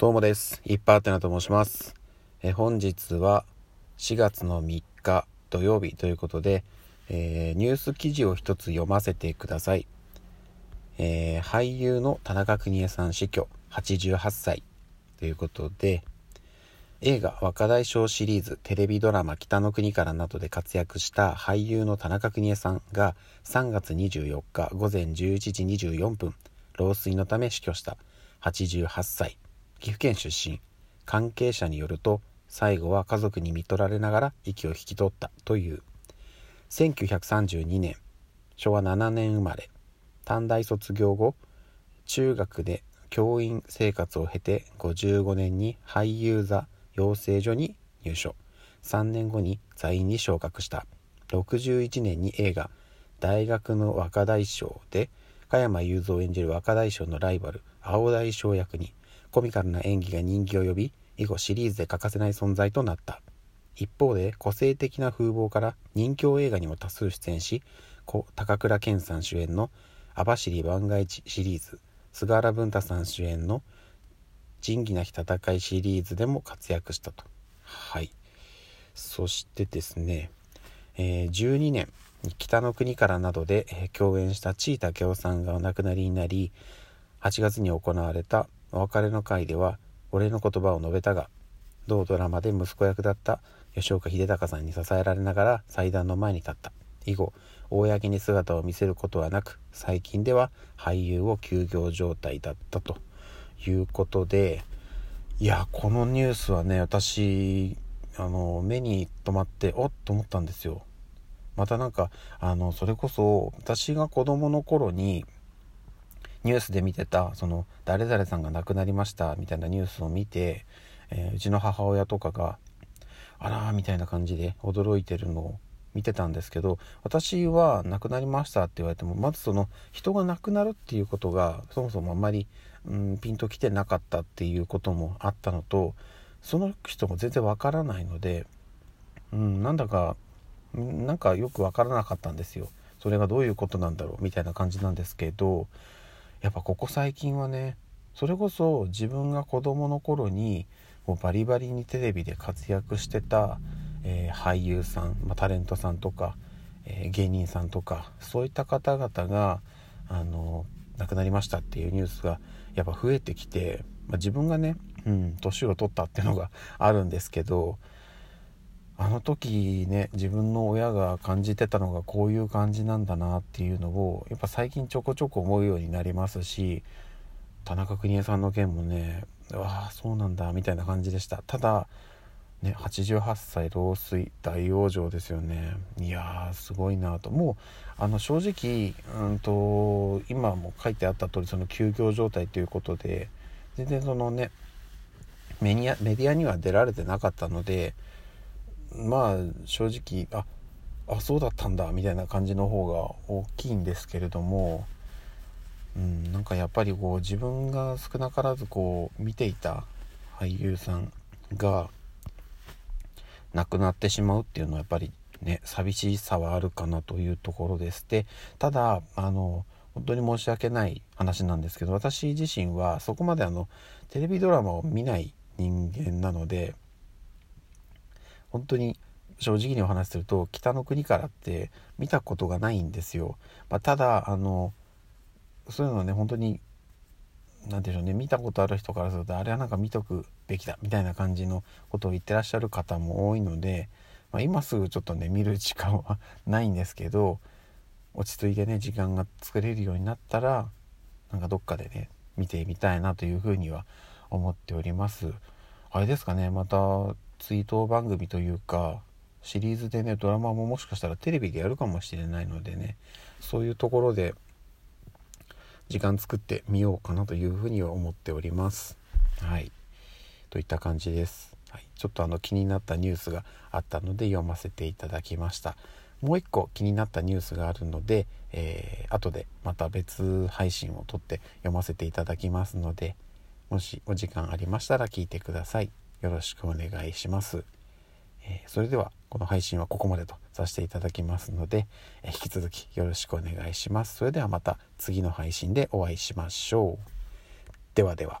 どうもです。いっぱいあてなと申します。え本日は4月の3日土曜日ということで、えー、ニュース記事を一つ読ませてください。えー、俳優の田中邦衛さん死去88歳ということで、映画若大将シリーズテレビドラマ北の国からなどで活躍した俳優の田中邦衛さんが3月24日午前11時24分老衰のため死去した88歳岐阜県出身。関係者によると最後は家族に見取られながら息を引き取ったという。1932年昭和7年生まれ。短大卒業後中学で教員生活を経て55年に俳優座養成所に入所。3年後に座員に昇格した。61年に映画「大学の若大将」で加山雄三演じる若大将のライバル青大将役にコミカルな演技が人気を呼び以後シリーズで欠かせない存在となった。一方で個性的な風貌から人気映画にも多数出演し高倉健さん主演の「網走番外地」シリーズ菅原文太さん主演の「仁義なき戦い」シリーズでも活躍したと。はい。そしてですね、えー、12年北の国からなどで、共演した地井武雄さんがお亡くなりになり8月に行われたお別れの会ではお礼の言葉を述べたが同ドラマで息子役だった吉岡秀隆さんに支えられながら祭壇の前に立った。以後公に姿を見せることはなく最近では俳優を休業状態だったと。いうことでいやこのニュースはね私あの目に留まっておっと思ったんですよ。またなんかあのそれこそ私が子供の頃にニュースで見てたその誰々さんが亡くなりましたみたいなニュースを見て、えー、うちの母親とかがあらーみたいな感じで驚いてるのを見てたんですけど私は亡くなりましたって言われてもまずその人が亡くなるっていうことがそもそもあんまり、うん、ピンときてなかったっていうこともあったのとその人も全然わからないので、うん、なんだかなんかよくわからなかったんですよ。それがどういうことなんだろうみたいな感じなんですけどやっぱここ最近はねそれこそ自分が子供の頃にもうバリバリにテレビで活躍してた、えー、俳優さん、まあ、タレントさんとか、えー、芸人さんとかそういった方々があの亡くなりましたっていうニュースがやっぱ増えてきて、まあ、自分がね年、うん、を取ったっていうのがあるんですけどあの時ね自分の親が感じてたのがこういう感じなんだなっていうのをやっぱ最近ちょこちょこ思うようになりますし田中邦衛さんの件もねわあそうなんだみたいな感じでした。ただね88歳老衰大往生ですよね。いやーすごいなと。もうあの正直うんと今も書いてあった通りその休業状態ということで全然そのねメディアには出られてなかったのでまあ正直ああそうだったんだみたいな感じの方が大きいんですけれども、うん、なんかやっぱりこう自分が少なからずこう見ていた俳優さんが亡くなってしまうっていうのはやっぱりね寂しさはあるかなというところです。でただあの本当に申し訳ない話なんですけど私自身はそこまであのテレビドラマを見ない人間なので本当に正直にお話しすると北の国からって見たことがないんですよ。まあ、ただあのそういうのはね本当に何でしょうね見たことある人からするとあれはなんか見とくべきだみたいな感じのことを言ってらっしゃる方も多いので、まあ、今すぐちょっとね見る時間はないんですけど落ち着いてね時間が作れるようになったらなんかどっかでね見てみたいなというふうには思っております。あれですかねまた追悼番組というかシリーズでねドラマももしかしたらテレビでやるかもしれないのでねそういうところで時間作ってみようかなというふうには思っております。はいといった感じです。はい、ちょっとあの気になったニュースがあったので読ませていただきました。もう一個気になったニュースがあるので、えー、後でまた別配信を撮って読ませていただきますのでもしお時間ありましたら聞いてください。よろしくお願いします。えそれではこの配信はここまでとさせていただきますので、え引き続きよろしくお願いします。それではまた次の配信でお会いしましょう。ではでは。